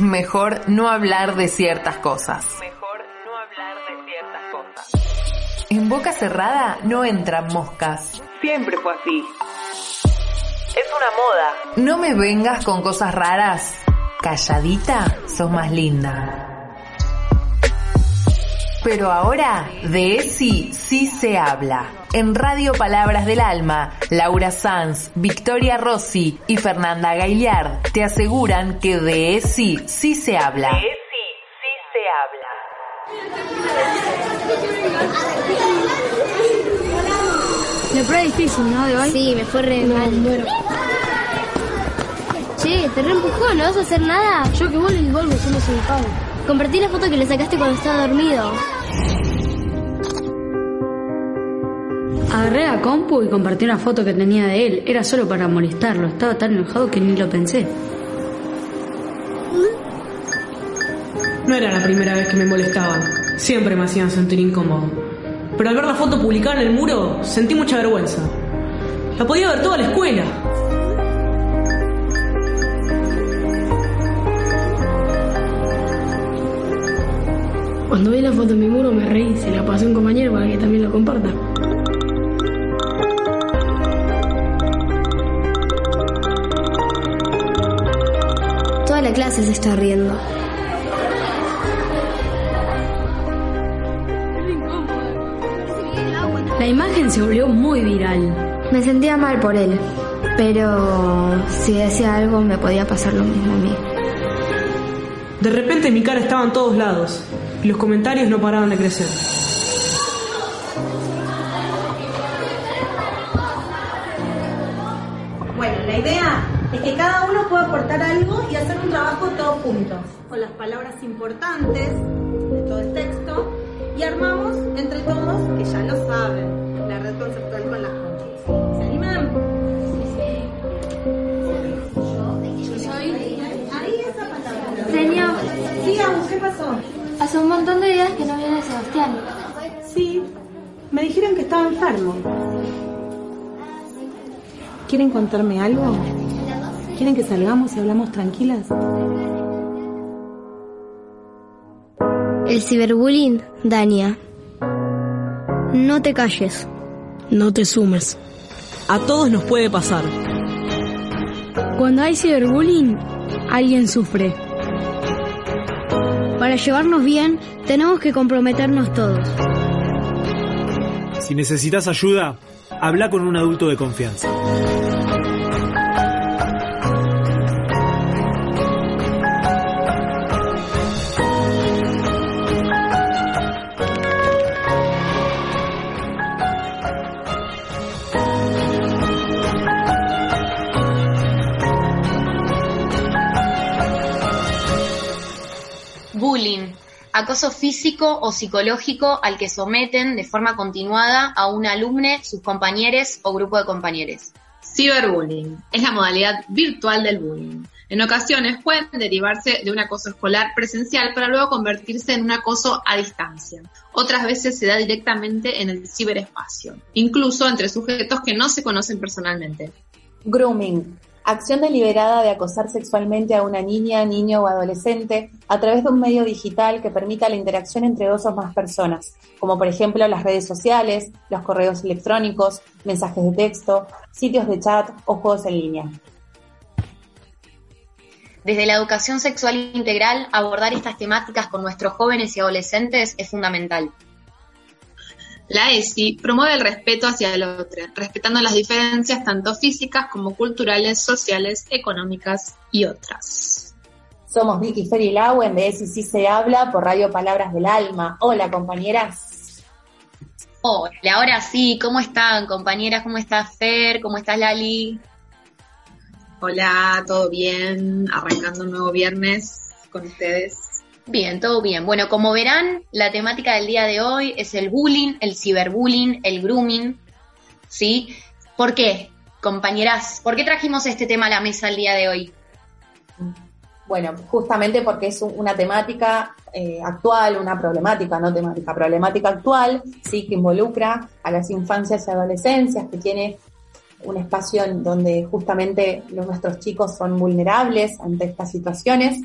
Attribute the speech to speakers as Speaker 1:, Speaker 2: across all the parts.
Speaker 1: mejor no hablar de ciertas cosas.
Speaker 2: Mejor no hablar de ciertas cosas.
Speaker 1: En boca cerrada no entran moscas.
Speaker 2: Siempre fue así. Es una moda.
Speaker 1: No me vengas con cosas raras. Calladita, sos más linda. Pero ahora, de ESI sí se habla. En Radio Palabras del Alma, Laura Sanz, Victoria Rossi y Fernanda Gaillard te aseguran que de ESI sí se habla.
Speaker 2: De ESI sí se habla.
Speaker 3: Le fue difícil, ¿no? De hoy.
Speaker 4: Sí, me fue re mal. Che, te re empujó, ¿no vas a hacer nada?
Speaker 3: Yo que vuelvo y vuelvo, somos educados.
Speaker 4: Compartí la foto que le sacaste cuando estaba dormido.
Speaker 3: Agarré la compu y compartí una foto que tenía de él. Era solo para molestarlo. Estaba tan enojado que ni lo pensé.
Speaker 5: No era la primera vez que me molestaban. Siempre me hacían sentir incómodo. Pero al ver la foto publicada en el muro, sentí mucha vergüenza. La podía ver toda la escuela.
Speaker 3: Cuando vi la foto en mi muro me reí. Se la pasé a un compañero para que también lo comparta.
Speaker 4: Toda la clase se está riendo.
Speaker 3: La imagen se volvió muy viral.
Speaker 4: Me sentía mal por él. Pero si decía algo me podía pasar lo mismo a mí.
Speaker 5: De repente mi cara estaba en todos lados y los comentarios no paraban de crecer.
Speaker 6: Bueno, la idea es que cada uno pueda aportar algo y hacer un trabajo todos juntos, con las palabras importantes de todo el texto, y armamos entre todos, que ya lo saben,
Speaker 7: hace un montón de días que no viene Sebastián.
Speaker 6: Sí, me dijeron que estaba enfermo. ¿Quieren contarme algo? ¿Quieren que salgamos y hablamos tranquilas?
Speaker 4: El ciberbullying daña. No te calles.
Speaker 3: No te sumes.
Speaker 5: A todos nos puede pasar.
Speaker 3: Cuando hay ciberbullying, alguien sufre.
Speaker 4: Para llevarnos bien, tenemos que comprometernos todos.
Speaker 8: Si necesitas ayuda, habla con un adulto de confianza.
Speaker 9: Acoso físico o psicológico al que someten de forma continuada a un alumne, sus compañeros o grupo de compañeros.
Speaker 10: Ciberbullying es la modalidad virtual del bullying. En ocasiones pueden derivarse de un acoso escolar presencial para luego convertirse en un acoso a distancia. Otras veces se da directamente en el ciberespacio, incluso entre sujetos que no se conocen personalmente.
Speaker 11: Grooming. Acción deliberada de acosar sexualmente a una niña, niño o adolescente a través de un medio digital que permita la interacción entre dos o más personas, como por ejemplo las redes sociales, los correos electrónicos, mensajes de texto, sitios de chat o juegos en línea.
Speaker 9: Desde la educación sexual integral, abordar estas temáticas con nuestros jóvenes y adolescentes es fundamental.
Speaker 10: La ESI promueve el respeto hacia el otro, respetando las diferencias tanto físicas como culturales, sociales, económicas y otras.
Speaker 11: Somos Vicky Fer y Lauen de ESI Sí Se Habla por Radio Palabras del Alma. Hola compañeras.
Speaker 9: Hola, ahora sí, ¿cómo están compañeras? ¿Cómo estás Fer? ¿Cómo estás Lali?
Speaker 10: Hola, ¿todo bien? Arrancando un nuevo viernes con ustedes.
Speaker 9: Bien, todo bien. Bueno, como verán, la temática del día de hoy es el bullying, el ciberbullying, el grooming, ¿sí? ¿Por qué, compañeras? ¿Por qué trajimos este tema a la mesa el día de hoy?
Speaker 11: Bueno, justamente porque es una temática eh, actual, una problemática, no temática, problemática actual, sí, que involucra a las infancias y adolescencias, que tiene un espacio en donde justamente los, nuestros chicos son vulnerables ante estas situaciones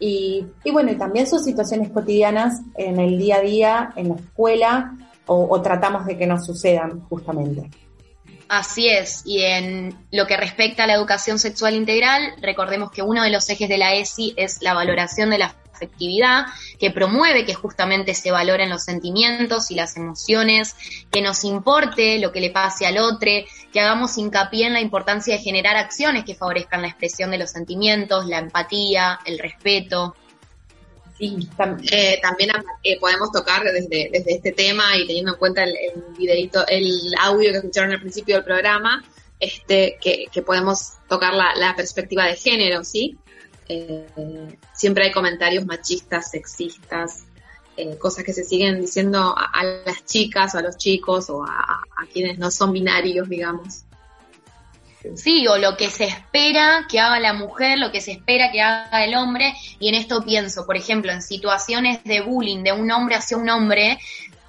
Speaker 11: Y, y bueno, y también sus situaciones cotidianas en el día a día, en la escuela, o, o tratamos de que no sucedan justamente.
Speaker 9: Así es, y en lo que respecta a la educación sexual integral, recordemos que uno de los ejes de la ESI es la valoración de la afectividad, que promueve que justamente se valoren los sentimientos y las emociones, que nos importe lo que le pase al otro, que hagamos hincapié en la importancia de generar acciones que favorezcan la expresión de los sentimientos, la empatía, el respeto.
Speaker 10: Eh, también eh, podemos tocar desde, desde este tema y teniendo en cuenta el, videito, el audio que escucharon al principio del programa, este, que, podemos tocar la, perspectiva de género, ¿sí? Eh, siempre hay comentarios machistas, sexistas, cosas que se siguen diciendo a, las chicas o a los chicos o a quienes no son binarios, digamos.
Speaker 9: Sí, o lo que se espera que haga la mujer, lo que se espera que haga el hombre, y en esto pienso, por ejemplo, en situaciones de bullying de un hombre hacia un hombre,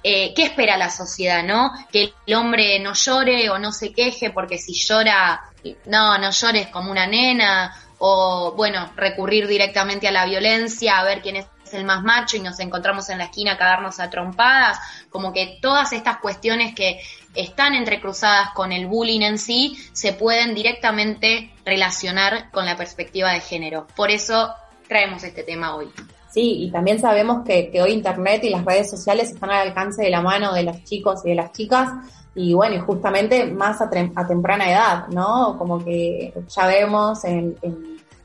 Speaker 9: eh, ¿qué espera la sociedad, no? Que el hombre no llore o no se queje, porque si llora, no, no llores como una nena, o bueno, recurrir directamente a la violencia, a ver quién es el más macho y nos encontramos en la esquina a cagarnos a trompadas, como que todas estas cuestiones que están entrecruzadas con el bullying en sí, se pueden directamente relacionar con la perspectiva de género. Por eso traemos este tema hoy.
Speaker 11: Sí, y también sabemos que, hoy Internet y las redes sociales están al alcance de la mano de los chicos y de las chicas, y bueno, y justamente más a, temprana edad, ¿no? Como que ya vemos en,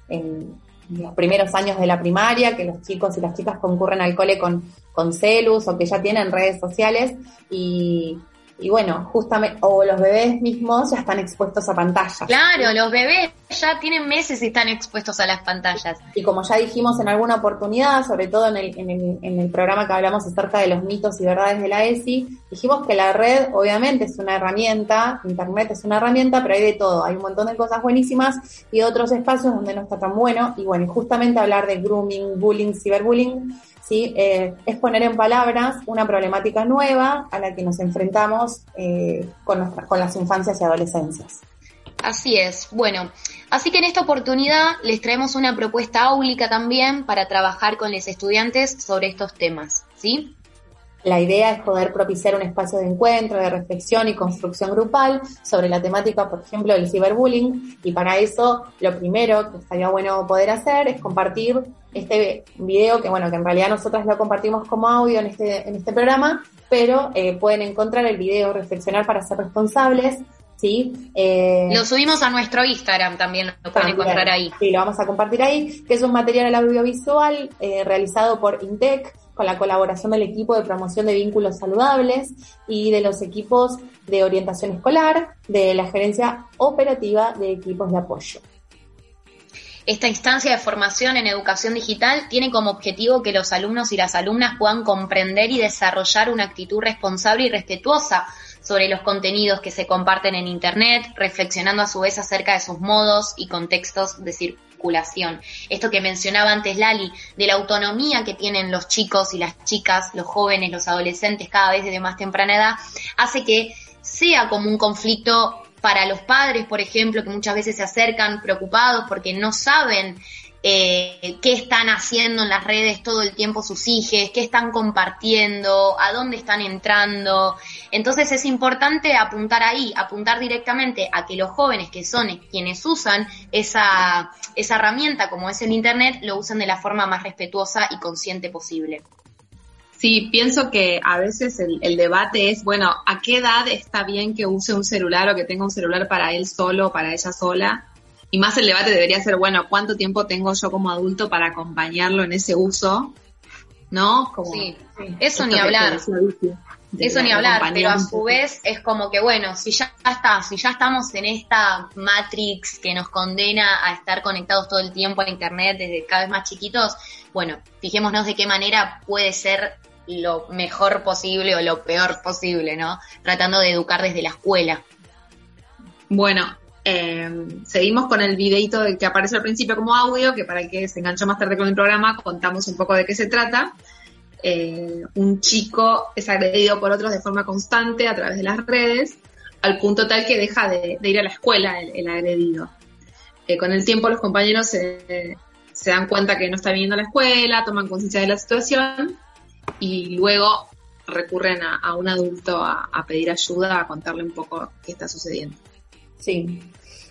Speaker 11: los primeros años de la primaria que los chicos y las chicas concurren al cole con, con celus o que ya tienen redes sociales. Y, y bueno, justamente, o los bebés mismos ya están expuestos a pantallas.
Speaker 9: Claro, los bebés ya tienen meses y están expuestos a las pantallas.
Speaker 11: Y como ya dijimos en alguna oportunidad, sobre todo en el, en el, en el programa que hablamos acerca de los mitos y verdades de la ESI, dijimos que la red obviamente es una herramienta, Internet es una herramienta, pero hay de todo, hay un montón de cosas buenísimas y otros espacios donde no está tan bueno. Y bueno, justamente hablar de grooming, bullying, ciberbullying ¿sí? Eh, es poner en palabras una problemática nueva a la que nos enfrentamos eh, con, con las infancias y adolescencias.
Speaker 9: Así es. Bueno, así que en esta oportunidad les traemos una propuesta áulica también para trabajar con los estudiantes sobre estos temas, ¿sí?
Speaker 11: La idea es poder propiciar un espacio de encuentro, de reflexión y construcción grupal sobre la temática, por ejemplo, del ciberbullying. Y para eso, lo primero que estaría bueno poder hacer es compartir este video, que bueno, que en realidad nosotras lo compartimos como audio en este, en este programa, pero eh, pueden encontrar el video Reflexionar para ser responsables, ¿sí?
Speaker 9: Eh, lo subimos a nuestro Instagram también, lo pueden encontrar ahí.
Speaker 11: Sí, lo vamos a compartir ahí, que es un material audiovisual eh, realizado por INTEC, con la colaboración del equipo de promoción de vínculos saludables y de los equipos de orientación escolar de la gerencia operativa de equipos de apoyo.
Speaker 9: Esta instancia de formación en educación digital tiene como objetivo que los alumnos y las alumnas puedan comprender y desarrollar una actitud responsable y respetuosa sobre los contenidos que se comparten en Internet, reflexionando a su vez acerca de sus modos y contextos de circulación. Esto que mencionaba antes Lali, de la autonomía que tienen los chicos y las chicas, los jóvenes, los adolescentes cada vez desde más temprana edad, hace que sea como un conflicto para los padres, por ejemplo, que muchas veces se acercan preocupados porque no saben eh, qué están haciendo en las redes todo el tiempo sus hijos, qué están compartiendo, a dónde están entrando. Entonces es importante apuntar ahí, apuntar directamente a que los jóvenes que son quienes usan esa, esa herramienta como es el Internet, lo usen de la forma más respetuosa y consciente posible.
Speaker 10: Sí, pienso que a veces el, el, debate es, bueno, ¿a qué edad está bien que use un celular o que tenga un celular para él solo o para ella sola? Y más el debate debería ser, bueno, ¿cuánto tiempo tengo yo como adulto para acompañarlo en ese uso? ¿No?
Speaker 9: Como sí, eso ni hablar. Eso ni hablar, pero a su vez es como que, bueno, si ya está, si ya estamos en esta matrix que nos condena a estar conectados todo el tiempo a Internet desde cada vez más chiquitos, bueno, fijémonos de qué manera puede ser lo mejor posible o lo peor posible, ¿no? Tratando de educar desde la escuela.
Speaker 10: Bueno, eh, seguimos con el videito que aparece al principio como audio, que para el que se enganchó más tarde con el programa contamos un poco de qué se trata. Eh, un chico es agredido por otros de forma constante a través de las redes, al punto tal que deja de, ir a la escuela el, agredido. Eh, con el tiempo los compañeros se, dan cuenta que no está viniendo a la escuela, toman conciencia de la situación y luego recurren a, un adulto a, pedir ayuda, a contarle un poco qué está sucediendo.
Speaker 11: Sí,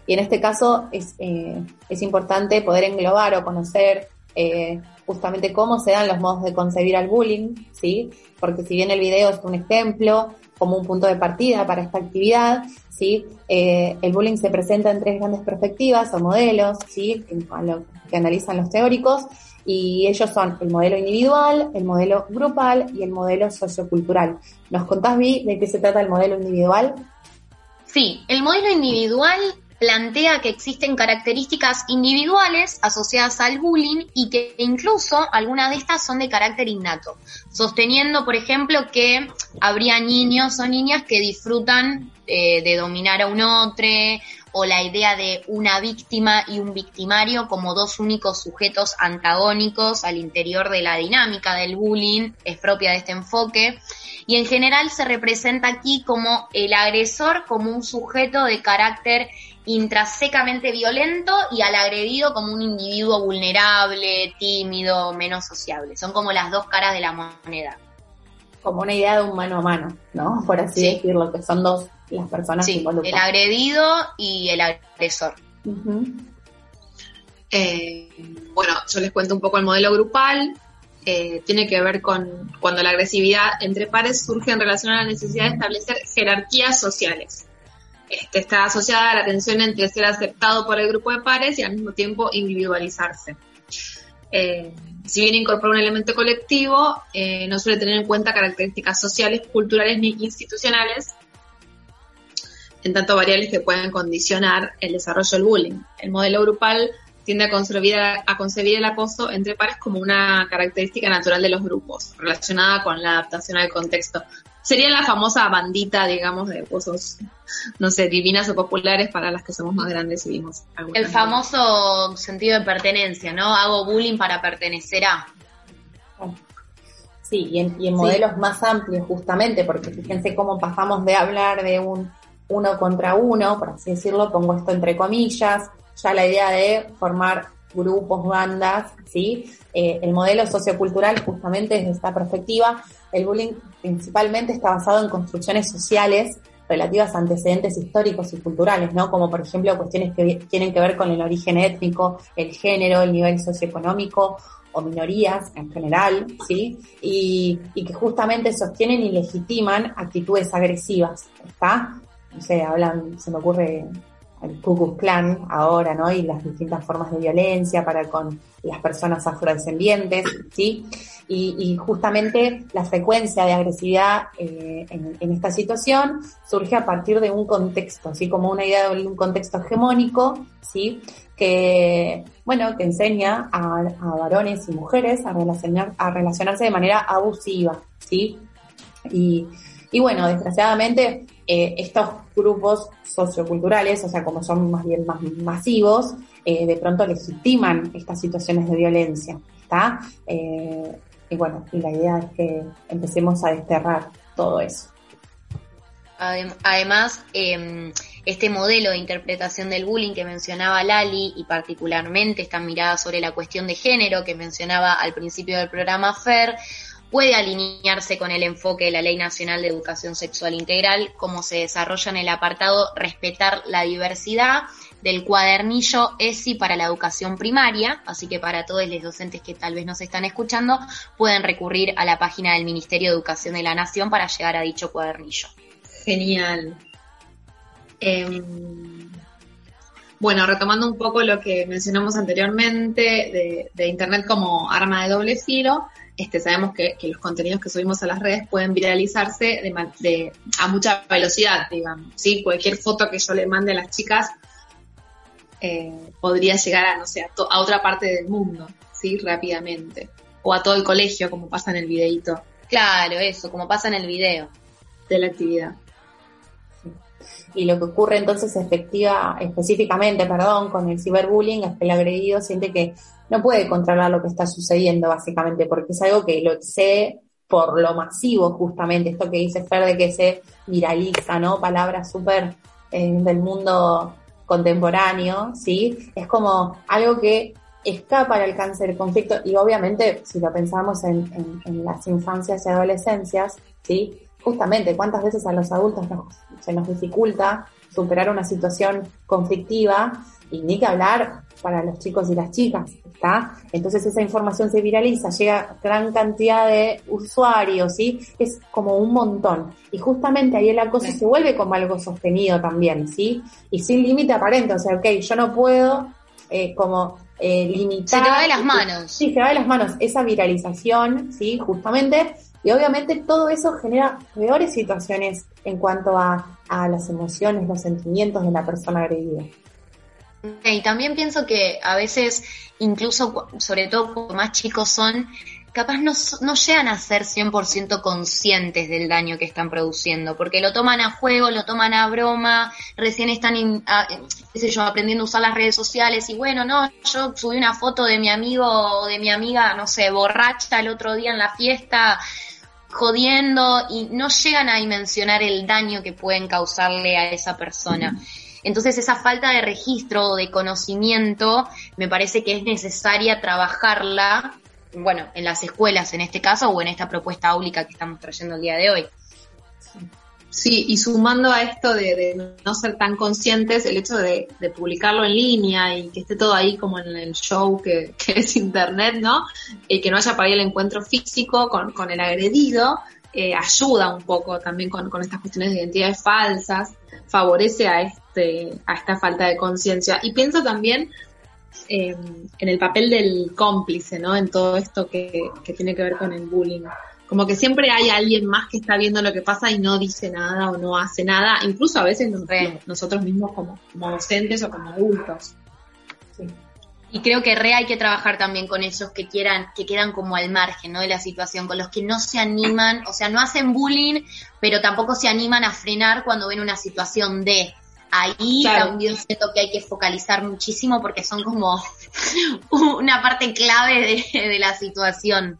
Speaker 11: y en este caso es, eh, es importante poder englobar o conocer eh, justamente cómo se dan los modos de concebir al bullying, ¿sí? Porque si bien el video es un ejemplo, como un punto de partida para esta actividad, ¿sí? Eh, el bullying se presenta en tres grandes perspectivas o modelos, ¿sí? Que, que analizan los teóricos, y ellos son el modelo individual, el modelo grupal y el modelo sociocultural. ¿Nos contás, Vi, de qué se trata el modelo individual?
Speaker 9: Sí, el modelo individual plantea que existen características individuales asociadas al bullying y que incluso algunas de estas son de carácter innato, sosteniendo, por ejemplo, que habría niños o niñas que disfrutan eh, de dominar a un otro o la idea de una víctima y un victimario como dos únicos sujetos antagónicos al interior de la dinámica del bullying es propia de este enfoque y en general se representa aquí como el agresor como un sujeto de carácter intrinsecamente violento y al agredido como un individuo vulnerable, tímido, menos sociable. Son como las dos caras de la moneda.
Speaker 11: Como una idea de un mano a mano, ¿no? Por así decirlo, que son dos las personas
Speaker 9: sí, El agredido y el agresor.
Speaker 10: Eh, bueno, yo les cuento un poco el modelo grupal. Eh, tiene que ver con cuando la agresividad entre pares surge en relación a la necesidad de establecer jerarquías sociales. Este, está asociada a la tensión entre ser aceptado por el grupo de pares y al mismo tiempo individualizarse. Eh, si bien incorpora un elemento colectivo, eh, no suele tener en cuenta características sociales, culturales ni institucionales, en tanto variables que pueden condicionar el desarrollo del bullying. El modelo grupal tiende a concebir, a concebir el acoso entre pares como una característica natural de los grupos, relacionada con la adaptación al contexto sería la famosa bandita, digamos, de cosas, no sé, divinas o populares para las que somos más grandes y vimos.
Speaker 9: El famoso sentido de pertenencia, ¿no? Hago bullying para pertenecer a.
Speaker 11: Sí, y en, modelos más amplios justamente, porque fíjense cómo pasamos de hablar de un uno contra uno, por así decirlo, pongo esto entre comillas, ya la idea de formar grupos, bandas, ¿sí? Eh, el modelo sociocultural justamente desde esta perspectiva el bullying principalmente está basado en construcciones sociales relativas a antecedentes históricos y culturales, ¿no? Como por ejemplo cuestiones que tienen que ver con el origen étnico, el género, el nivel socioeconómico o minorías en general, ¿sí? Y, que justamente sostienen y legitiman actitudes agresivas, ¿está? No sé, hablan, se me ocurre el Ku Klan ahora, ¿no? Y las distintas formas de violencia para con las personas afrodescendientes, ¿sí? Y, justamente la frecuencia de agresividad eh, en, esta situación surge a partir de un contexto, así como una idea de un contexto hegemónico, ¿sí? que, bueno, que enseña a, varones y mujeres a, relacionar, a relacionarse de manera abusiva, ¿sí? Y, y bueno, desgraciadamente eh, estos grupos socioculturales, o sea, como son más bien más masivos, eh, de pronto legitiman estas situaciones de violencia, ¿está? Y bueno, y la idea es que empecemos a desterrar todo eso.
Speaker 9: Además, em, este modelo de interpretación del bullying que mencionaba Lali y particularmente esta mirada sobre la cuestión de género que mencionaba al principio del programa FER, puede alinearse con el enfoque de la Ley Nacional de Educación Sexual Integral, como se desarrolla en el apartado respetar la diversidad del cuadernillo ESI para la educación primaria, así que para todos los docentes que tal vez nos están escuchando, pueden recurrir a la página del Ministerio de Educación de la Nación para llegar a dicho cuadernillo.
Speaker 10: Genial. Em, bueno, retomando un poco lo que mencionamos anteriormente de, Internet como arma de doble filo, este, sabemos que, los contenidos que subimos a las redes pueden viralizarse a mucha velocidad, digamos. ¿sí? Cualquier foto que yo le mande a las chicas eh, podría llegar a, no sé, a, otra parte del mundo, ¿sí? Rápidamente. O a todo el colegio, como pasa en el videito.
Speaker 9: Claro, eso, como pasa en el video.
Speaker 10: De la actividad.
Speaker 11: Y lo que ocurre entonces efectiva, específicamente, perdón, con el ciberbullying es que el agredido siente que no puede controlar lo que está sucediendo, básicamente, porque es algo que lo excede por lo masivo, justamente, esto que dice Fer de que se viraliza, ¿no? Palabras súper eh, del mundo contemporáneo, ¿sí? Es como algo que escapa al alcance del conflicto y obviamente si lo pensamos en, en, las infancias y adolescencias, ¿sí? Justamente cuántas veces a los adultos se nos dificulta superar una situación conflictiva y ni que hablar para los chicos y las chicas, ¿está? Entonces esa información se viraliza, llega a gran cantidad de usuarios, ¿sí? Es como un montón. Y justamente ahí el acoso se vuelve como algo sostenido también, ¿sí? Y sin límite aparente, o sea, ok, yo no puedo eh, como eh, limitar...
Speaker 9: Se te va de las manos.
Speaker 11: Sí, se va de las manos esa viralización, ¿sí? Justamente. Y obviamente todo eso genera peores situaciones en cuanto a, a las emociones, los sentimientos de la persona agredida.
Speaker 9: Y también pienso que a veces, incluso, sobre todo cuando más chicos son, capaz no, no llegan a ser 100% conscientes del daño que están produciendo, porque lo toman a juego, lo toman a broma, recién están, qué sé yo, aprendiendo a usar las redes sociales y bueno, no, yo subí una foto de mi amigo o de mi amiga, no sé, borracha el otro día en la fiesta, jodiendo y no llegan a dimensionar el daño que pueden causarle a esa persona. Entonces esa falta de registro o de conocimiento me parece que es necesaria trabajarla, bueno, en las escuelas en este caso o en esta propuesta áulica que estamos trayendo el día de hoy.
Speaker 10: Sí, y sumando a esto de, no ser tan conscientes, el hecho de, publicarlo en línea y que esté todo ahí como en el show que, es Internet, ¿no? Y que no haya para ahí el encuentro físico con, con el agredido, eh, ayuda un poco también con, con, estas cuestiones de identidades falsas, favorece a, este, a esta falta de conciencia. Y pienso también eh, en el papel del cómplice, ¿no? En todo esto que, que tiene que ver con el bullying. Como que siempre hay alguien más que está viendo lo que pasa y no dice nada o no hace nada, incluso a veces nosotros mismos como, como docentes o como adultos.
Speaker 9: Sí. Y creo que re hay que trabajar también con esos que quieran, que quedan como al margen, ¿no? De la situación, con los que no se animan, o sea, no hacen bullying, pero tampoco se animan a frenar cuando ven una situación de. Ahí también siento que hay que focalizar muchísimo porque son como una parte clave de, la situación.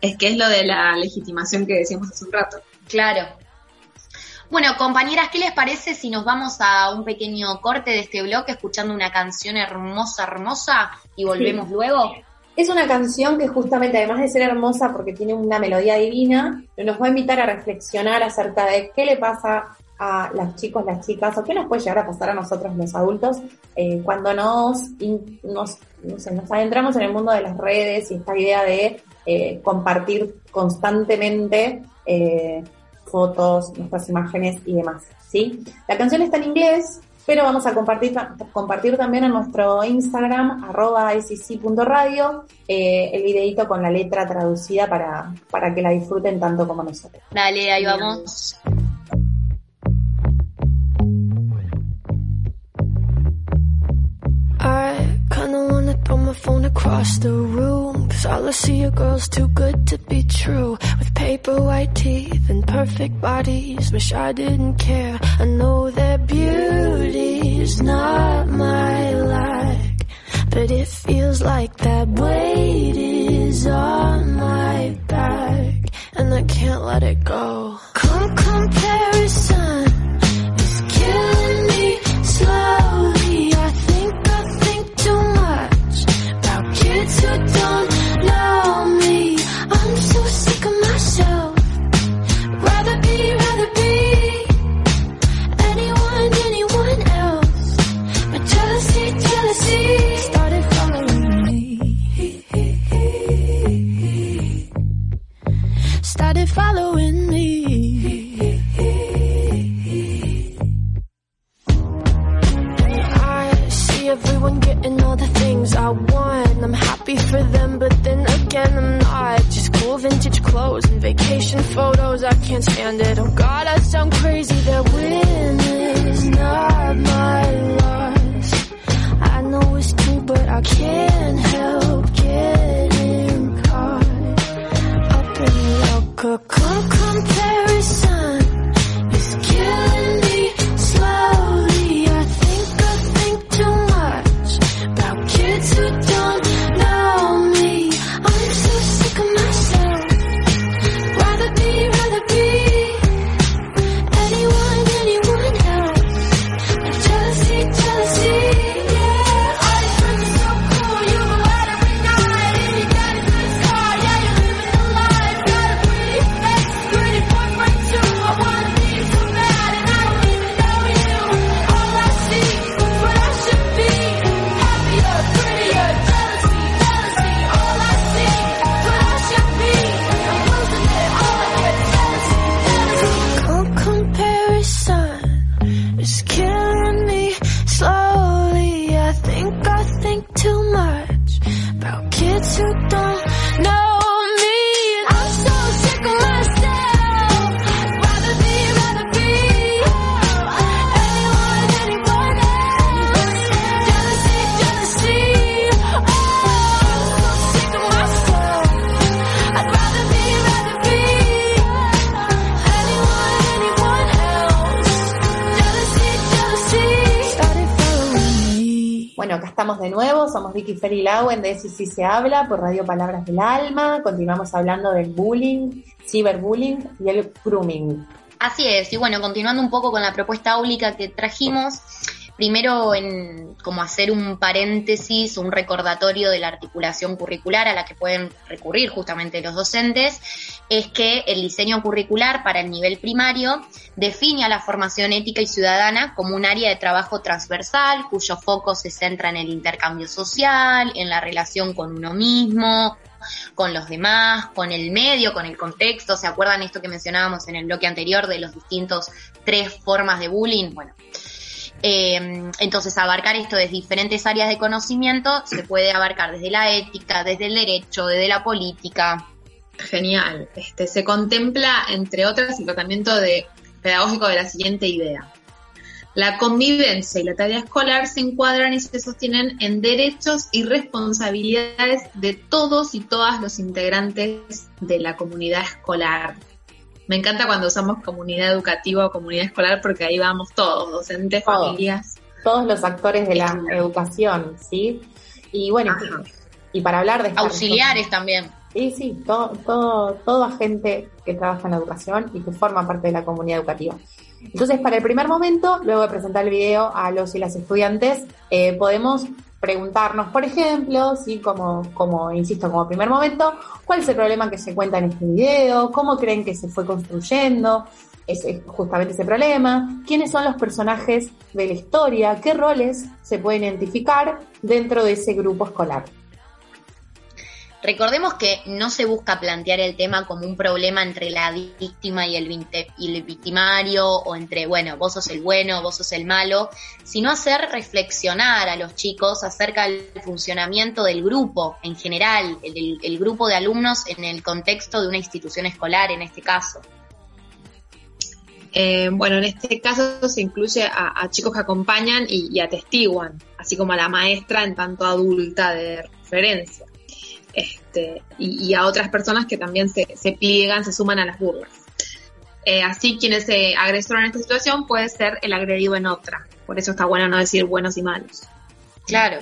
Speaker 10: Es que es lo de la legitimación que decíamos hace un rato.
Speaker 9: Claro, bueno, compañeras, ¿qué les parece si nos vamos a un pequeño corte de este bloque escuchando una canción hermosa, hermosa y volvemos luego?
Speaker 11: Es una canción que justamente, además de ser hermosa porque tiene una melodía divina, nos va a invitar a reflexionar acerca de qué le pasa a los chicos, las chicas, o qué nos puede llegar a pasar a nosotros los adultos eh, cuando nos, nos, nos adentramos en el mundo de las redes y esta idea de eh, compartir constantemente eh, fotos, nuestras imágenes y demás, ¿sí? La canción está en inglés, pero vamos a compartir, compartir también en nuestro Instagram, arroba radio, eh, el videito con la letra traducida para, para que la disfruten tanto como nosotros.
Speaker 9: Dale, ahí vamos.
Speaker 12: Throw my phone across the room. Cause all I see are girls too good to be true. With paper white teeth and perfect bodies. Wish I didn't care. I know that beauty's not my like. But it feels like that weight is on my back. And I can't let it go. Come comparison Started following me. I see everyone getting all the things I want I'm happy for them, but then again I'm not. Just cool vintage clothes and vacation photos, I can't stand it. Oh God, I sound crazy. That win is not my loss. I know it's true, but I can't help getting
Speaker 11: Y Lauen de Eso sí se habla por Radio Palabras del Alma. Continuamos hablando del bullying, ciberbullying y el grooming.
Speaker 9: Así es, y bueno, continuando un poco con la propuesta áulica que trajimos, primero en como hacer un paréntesis, un recordatorio de la articulación curricular a la que pueden recurrir justamente los docentes, es que el diseño curricular para el nivel primario define a la formación ética y ciudadana como un área de trabajo transversal cuyo foco se centra en el intercambio social, en la relación con uno mismo, con los demás, con el medio, con el contexto. ¿Se acuerdan esto que mencionábamos en el bloque anterior de los distintos tres formas de bullying? Bueno, eh, entonces abarcar esto desde diferentes áreas de conocimiento se puede abarcar desde la ética, desde el derecho, desde la política.
Speaker 10: Genial. Este, se contempla, entre otras, el tratamiento de, pedagógico de la siguiente idea. La convivencia y la tarea escolar se encuadran y se sostienen en derechos y responsabilidades de todos y todas los integrantes de la comunidad escolar. Me encanta cuando usamos comunidad educativa o comunidad escolar porque ahí vamos todos, docentes,
Speaker 11: Todos.
Speaker 10: familias.
Speaker 11: Todos los actores de la educación, ¿sí? Y bueno, y para hablar de... esta-
Speaker 9: Auxiliares también.
Speaker 11: Sí, sí, todo, todo, todo agente que trabaja en la educación y que forma parte de la comunidad educativa. Entonces, para el primer momento, luego de presentar el video a los y las estudiantes, eh, podemos preguntarnos, por ejemplo, sí, como, como, insisto, como primer momento, cuál es el problema que se cuenta en este video, cómo creen que se fue construyendo ese, justamente ese problema, quiénes son los personajes de la historia, qué roles se pueden identificar dentro de ese grupo escolar.
Speaker 9: Recordemos que no se busca plantear el tema como un problema entre la víctima y el, victimario o entre, bueno, vos sos el bueno, vos sos el malo, sino hacer reflexionar a los chicos acerca del funcionamiento del grupo en general, el, grupo de alumnos en el contexto de una institución escolar en este caso.
Speaker 10: Eh, bueno, en este caso se incluye a, chicos que acompañan y atestiguan, así como a la maestra en tanto adulta de referencia. Este, y, a otras personas que también se, se pliegan, se suman a las burlas. Eh, así, quien es eh, agresor en esta situación puede ser el agredido en otra. Por eso está bueno no decir buenos y malos.
Speaker 9: Claro.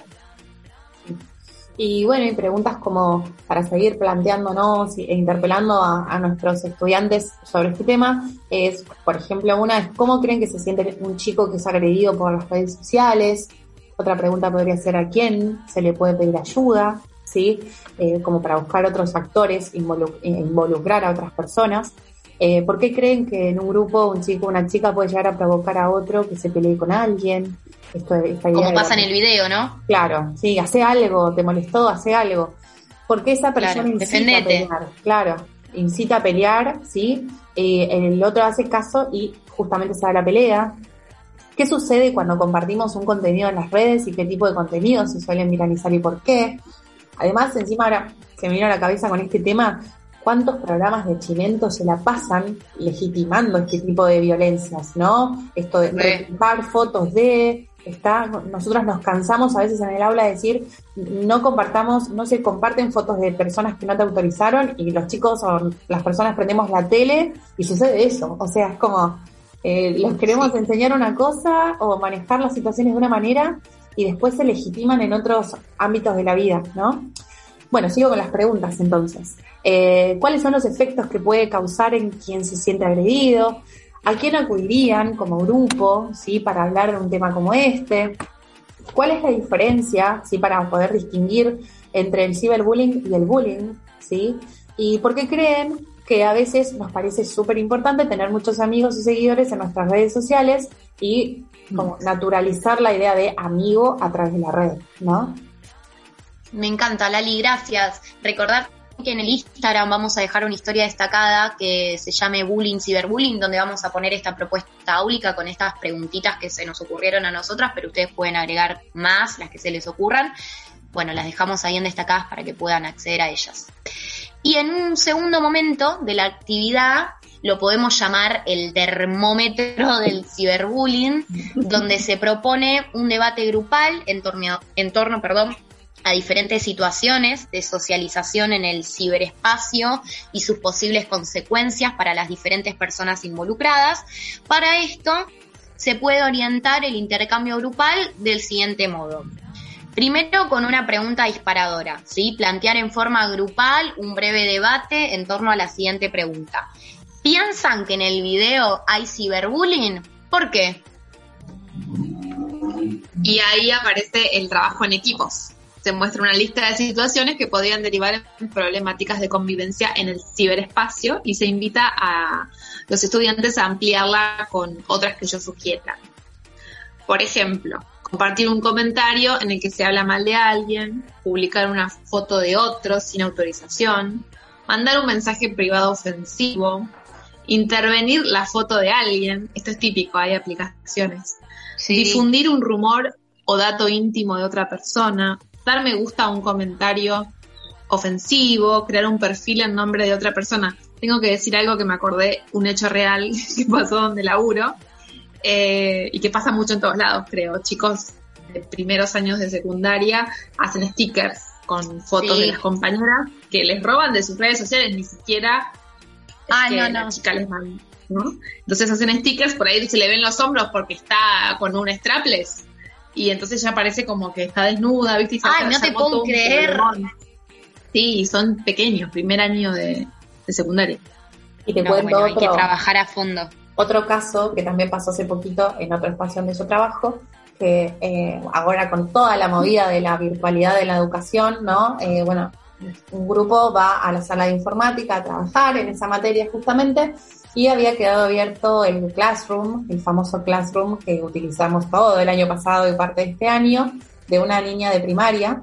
Speaker 11: Y bueno, y preguntas como para seguir planteándonos e interpelando a, a nuestros estudiantes sobre este tema es, por ejemplo, una es cómo creen que se siente un chico que es agredido por las redes sociales. Otra pregunta podría ser a quién se le puede pedir ayuda, ¿sí? Eh, como para buscar otros actores, involu- involucrar a otras personas. Eh, ¿Por qué creen que en un grupo un chico o una chica puede llegar a provocar a otro que se pelee con alguien? Esto, esta idea
Speaker 9: Como pasa en el video, ¿no?
Speaker 11: Claro, sí, hace algo, te molestó, hace algo. Porque esa persona
Speaker 9: Claro,
Speaker 11: incita
Speaker 9: defendete.
Speaker 11: a pelear, claro, incita a pelear, ¿sí? Eh, el otro hace caso y justamente se da la pelea. ¿Qué sucede cuando compartimos un contenido en las redes y qué tipo de contenidos se suelen viralizar y por qué? Además, encima ahora se me vino a la cabeza con este tema, ¿cuántos programas de chimento se la pasan legitimando este tipo de violencias, ¿no? Esto de
Speaker 9: Re.
Speaker 11: replicar fotos de, está, nosotros nos cansamos a veces en el aula de decir, no compartamos, no se comparten fotos de personas que no te autorizaron y los chicos o las personas prendemos la tele y sucede eso, o sea, es como, eh, les queremos enseñar una cosa o manejar las situaciones de una manera y después se legitiman en otros ámbitos de la vida, ¿no? Bueno, sigo con las preguntas entonces. Eh, ¿Cuáles son los efectos que puede causar en quien se siente agredido? ¿A quién acudirían como grupo, sí, para hablar de un tema como este? ¿Cuál es la diferencia, sí, para poder distinguir entre el ciberbullying y el bullying, sí? ¿Y por qué creen que a veces nos parece súper importante tener muchos amigos y seguidores en nuestras redes sociales y como naturalizar la idea de amigo a través de la red, ¿no?
Speaker 9: Me encanta, Lali, gracias. Recordar que en el Instagram vamos a dejar una historia destacada que se llame Bullying, Ciberbullying, donde vamos a poner esta propuesta áulica con estas preguntitas que se nos ocurrieron a nosotras, pero ustedes pueden agregar más, las que se les ocurran. bueno, las dejamos ahí en destacadas para que puedan acceder a ellas. Y en un segundo momento de la actividad lo podemos llamar el termómetro del ciberbullying, donde se propone un debate grupal en torno, a diferentes situaciones de socialización en el ciberespacio y sus posibles consecuencias para las diferentes personas involucradas. Para esto se puede orientar el intercambio grupal del siguiente modo. Primero con una pregunta disparadora, ¿sí? Plantear en forma grupal un breve debate en torno a la siguiente pregunta. ¿Piensan que en el video hay ciberbullying? ¿Por qué?
Speaker 10: Y ahí aparece el trabajo en equipos. Se muestra una lista de situaciones que podrían derivar en problemáticas de convivencia en el ciberespacio y se invita a los estudiantes a ampliarla con otras que yo sugiera. Por ejemplo, compartir un comentario en el que se habla mal de alguien, publicar una foto de otro sin autorización, mandar un mensaje privado ofensivo, intervenir la foto de alguien, esto es típico, hay aplicaciones, difundir un rumor o dato íntimo de otra persona, dar me gusta a un comentario ofensivo, crear un perfil en nombre de otra persona. Tengo que decir algo que me acordé, un hecho real que pasó donde laburo eh, y que pasa mucho en todos lados, creo. Chicos de primeros años de secundaria hacen stickers con fotos de las compañeras que les roban de sus redes sociales, ni siquiera
Speaker 9: Ah, no, no.
Speaker 10: la chica les manda, ¿no? Entonces hacen stickers, por ahí se le ven los hombros porque está con un strapless y entonces ya parece como que está desnuda, ¿viste? Y se
Speaker 9: Ay, no te puedo creer.
Speaker 10: Sí, son pequeños, primer año de, de secundaria.
Speaker 11: Y te
Speaker 9: No,
Speaker 11: cuento
Speaker 9: bueno, hay que
Speaker 11: otro,
Speaker 9: trabajar a fondo.
Speaker 11: otro caso que también pasó hace poquito en otro espacio donde yo trabajo, que eh, ahora con toda la movida de la virtualidad de la educación, ¿no? Eh, bueno, un grupo va a la sala de informática a trabajar en esa materia justamente y había quedado abierto el Classroom, el famoso Classroom que utilizamos todo el año pasado y parte de este año, de una niña de primaria,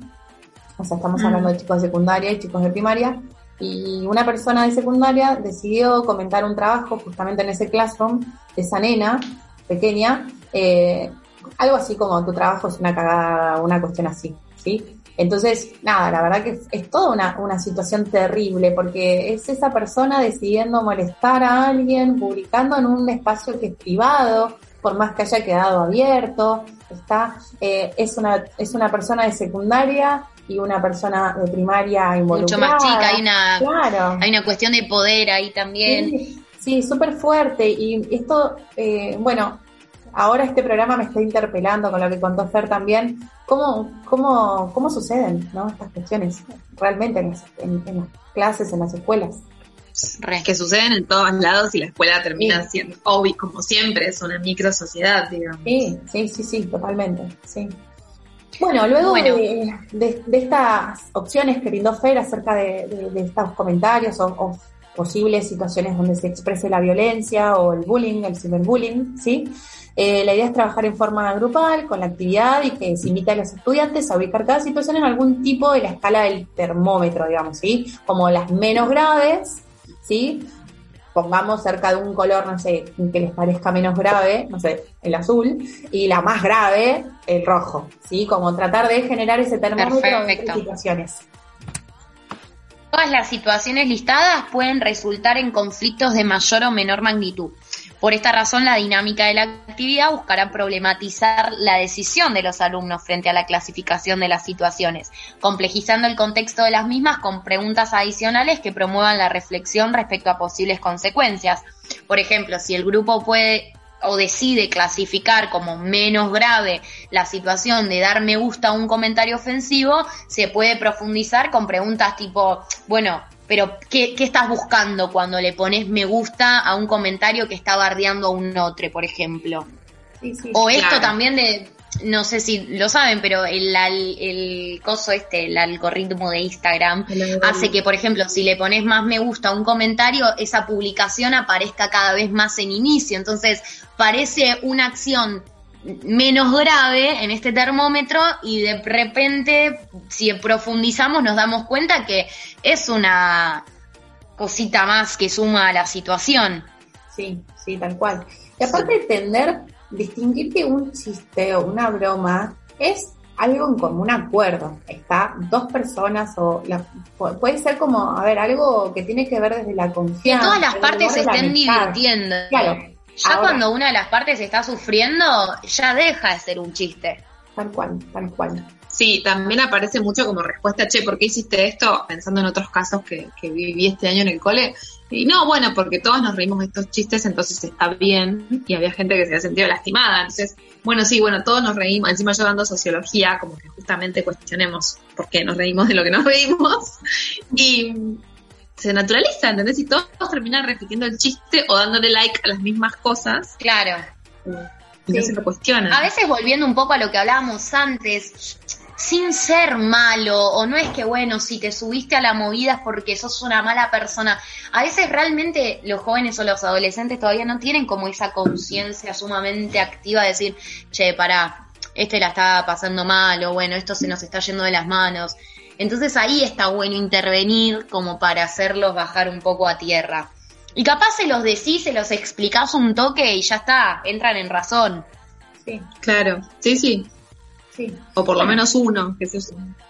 Speaker 11: o sea, estamos hablando de chicos de secundaria y chicos de primaria, y una persona de secundaria decidió comentar un trabajo justamente en ese Classroom de esa nena pequeña, eh, algo así como tu trabajo es una cagada, una cuestión así, ¿sí? Entonces, nada, la verdad que es toda una, una situación terrible porque es esa persona decidiendo molestar a alguien, publicando en un espacio que es privado, por más que haya quedado abierto, está, eh, es una, es una persona de secundaria y una persona de primaria
Speaker 9: Mucho
Speaker 11: involucrada.
Speaker 9: más chica, hay una,
Speaker 11: Claro.
Speaker 9: hay una cuestión de poder ahí también.
Speaker 11: Sí, sí, súper fuerte. Y esto, eh, bueno, ahora este programa me está interpelando con lo que contó Fer también. ¿Cómo, cómo, cómo suceden ¿no? estas cuestiones realmente en las, en- en las clases, en las escuelas?
Speaker 10: Que suceden en todos lados y la escuela termina siendo, obvio, como siempre, es una micro sociedad, digamos.
Speaker 11: Sí, sí, sí, sí, totalmente. Sí. Bueno, luego
Speaker 9: Bueno.
Speaker 11: De, de- de estas opciones que brindó Fer acerca de, de- de estos comentarios o, o posibles situaciones donde se exprese la violencia o el bullying, el ciberbullying, ¿sí? Eh, la idea es trabajar en forma grupal con la actividad y que se invite a los estudiantes a ubicar cada situación en algún tipo de la escala del termómetro, digamos, ¿sí? Como las menos graves, ¿sí? pongamos cerca de un color, no sé, que les parezca menos grave, no sé, el azul, y la más grave, el rojo, ¿sí? Como tratar de generar ese termómetro de situaciones.
Speaker 9: Todas las situaciones listadas pueden resultar en conflictos de mayor o menor magnitud. Por esta razón, la dinámica de la actividad buscará problematizar la decisión de los alumnos frente a la clasificación de las situaciones, complejizando el contexto de las mismas con preguntas adicionales que promuevan la reflexión respecto a posibles consecuencias. Por ejemplo, si el grupo puede o decide clasificar como menos grave la situación de dar me gusta a un comentario ofensivo, se puede profundizar con preguntas tipo, bueno, pero ¿qué, qué estás buscando cuando le pones me gusta a un comentario que está bardeando a un otro, por ejemplo?
Speaker 11: Sí, sí.
Speaker 9: O esto
Speaker 10: Claro.
Speaker 9: también de, no sé si lo saben, pero el, el coso este, el algoritmo de Instagram, hace que, por ejemplo, si le pones más me gusta a un comentario, esa publicación aparezca cada vez más en inicio. Entonces, parece una acción menos grave en este termómetro y de repente, si profundizamos, nos damos cuenta que es una cosita más que suma a la situación.
Speaker 11: Sí, sí, tal cual. Y aparte de entender, distinguir que un chiste o una broma es algo en común acuerdo. Está dos personas o la- pu- puede ser como, a ver, algo que tiene que ver desde la
Speaker 9: Que
Speaker 11: confianza.
Speaker 9: todas las partes se estén divirtiendo.
Speaker 11: Claro.
Speaker 9: Ya
Speaker 11: Ahora-
Speaker 9: cuando una de las partes está sufriendo, ya deja de ser un chiste.
Speaker 11: Tal cual, tal cual.
Speaker 10: Sí, también aparece mucho como respuesta, che, ¿por qué hiciste esto? Pensando en otros casos que, que viví este año en el cole. Y no, bueno, porque todos nos reímos de estos chistes, entonces está bien. Y había gente que se había sentido lastimada. Entonces, bueno, sí, bueno, todos nos reímos. Encima yo dando sociología, como que justamente cuestionemos por qué nos reímos de lo que nos reímos. Y se naturaliza, ¿entendés? Y todos terminan repitiendo el chiste o dándole like a las mismas cosas.
Speaker 9: Claro.
Speaker 10: Y no se lo cuestionan.
Speaker 9: A veces volviendo un poco a lo que hablábamos antes, sin ser malo, o no es que, bueno, si te subiste a la movida es porque sos una mala persona. A veces realmente los jóvenes o los adolescentes todavía no tienen como esa conciencia sumamente activa de decir, che, pará, este la está pasando mal, o bueno, esto se nos está yendo de las manos. Entonces ahí está bueno intervenir como para hacerlos bajar un poco a tierra. Y capaz se los decís, se los explicás un toque y ya está, entran en razón.
Speaker 11: Sí,
Speaker 10: Claro, sí, sí.
Speaker 11: Sí.
Speaker 10: O por lo menos uno, que se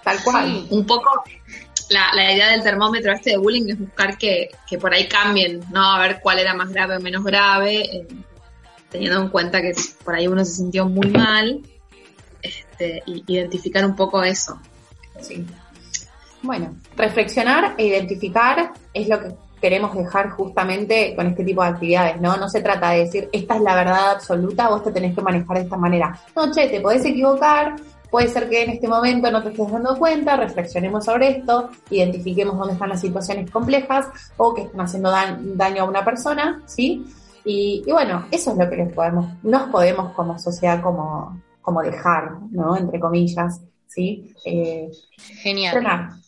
Speaker 11: Tal cual.
Speaker 10: un poco la, la idea del termómetro este de bullying es buscar que, que por ahí cambien, ¿no? A ver cuál era más grave o menos grave, eh, teniendo en cuenta que por ahí uno se sintió muy mal, este, y identificar un poco eso.
Speaker 11: Sí. Bueno, reflexionar e identificar es lo que queremos dejar justamente con este tipo de actividades, ¿no? No se trata de decir, esta es la verdad absoluta, vos te tenés que manejar de esta manera. No, che, te podés equivocar, puede ser que en este momento no te estés dando cuenta, reflexionemos sobre esto, identifiquemos dónde están las situaciones complejas o que están haciendo daño a una persona, ¿sí? Y, y bueno, eso es lo que les podemos, nos podemos como sociedad como, como dejar, ¿no? Entre comillas, ¿sí? Eh,
Speaker 9: Genial.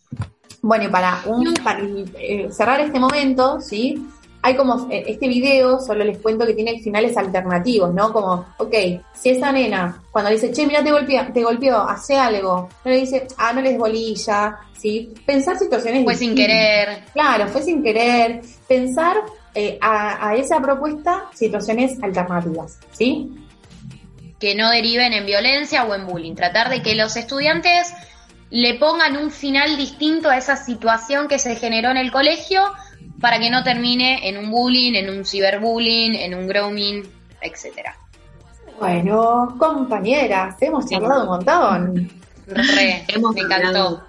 Speaker 11: Bueno, y para, un, para eh, cerrar este momento, ¿sí? Hay como eh, este video, solo les cuento que tiene finales alternativos, ¿no? Como, ok, si esa nena, cuando le dice, che, mira, te golpeó, te golpeó, hace algo, no le dice, ah, no les bolilla, ¿sí? Pensar situaciones
Speaker 9: Fue sin querer.
Speaker 11: Claro, fue sin querer. Pensar eh, a, a esa propuesta situaciones alternativas, ¿sí?
Speaker 9: que no deriven en violencia o en bullying. Tratar de que los estudiantes le pongan un final distinto a esa situación que se generó en el colegio para que no termine en un bullying, en un ciberbullying, en un grooming, etcétera.
Speaker 11: Bueno, compañeras, hemos charlado un montón.
Speaker 9: Re,
Speaker 10: Hemos
Speaker 9: me encantó.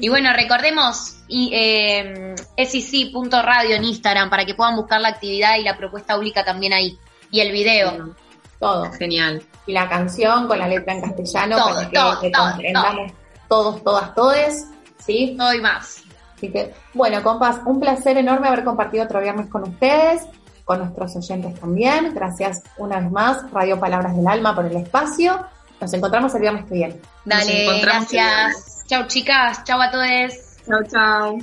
Speaker 9: Y bueno, recordemos y, eh, sic.radio en Instagram para que puedan buscar la actividad y la propuesta pública también ahí. Y el video.
Speaker 11: Todo.
Speaker 10: Genial.
Speaker 11: Y la canción con la letra en castellano
Speaker 9: Todo,
Speaker 11: para que,
Speaker 9: todo,
Speaker 11: que
Speaker 9: todo,
Speaker 11: comprendamos todos, todas, todes, ¿sí?
Speaker 9: Todo y más.
Speaker 11: Así que, bueno, compas, un placer enorme haber compartido otro viernes con ustedes, con nuestros oyentes también. Gracias una vez más, Radio Palabras del Alma, por el espacio. Nos encontramos el viernes que viene.
Speaker 9: Dale, gracias. Chau chicas, chau a todos.
Speaker 10: Chao, chao.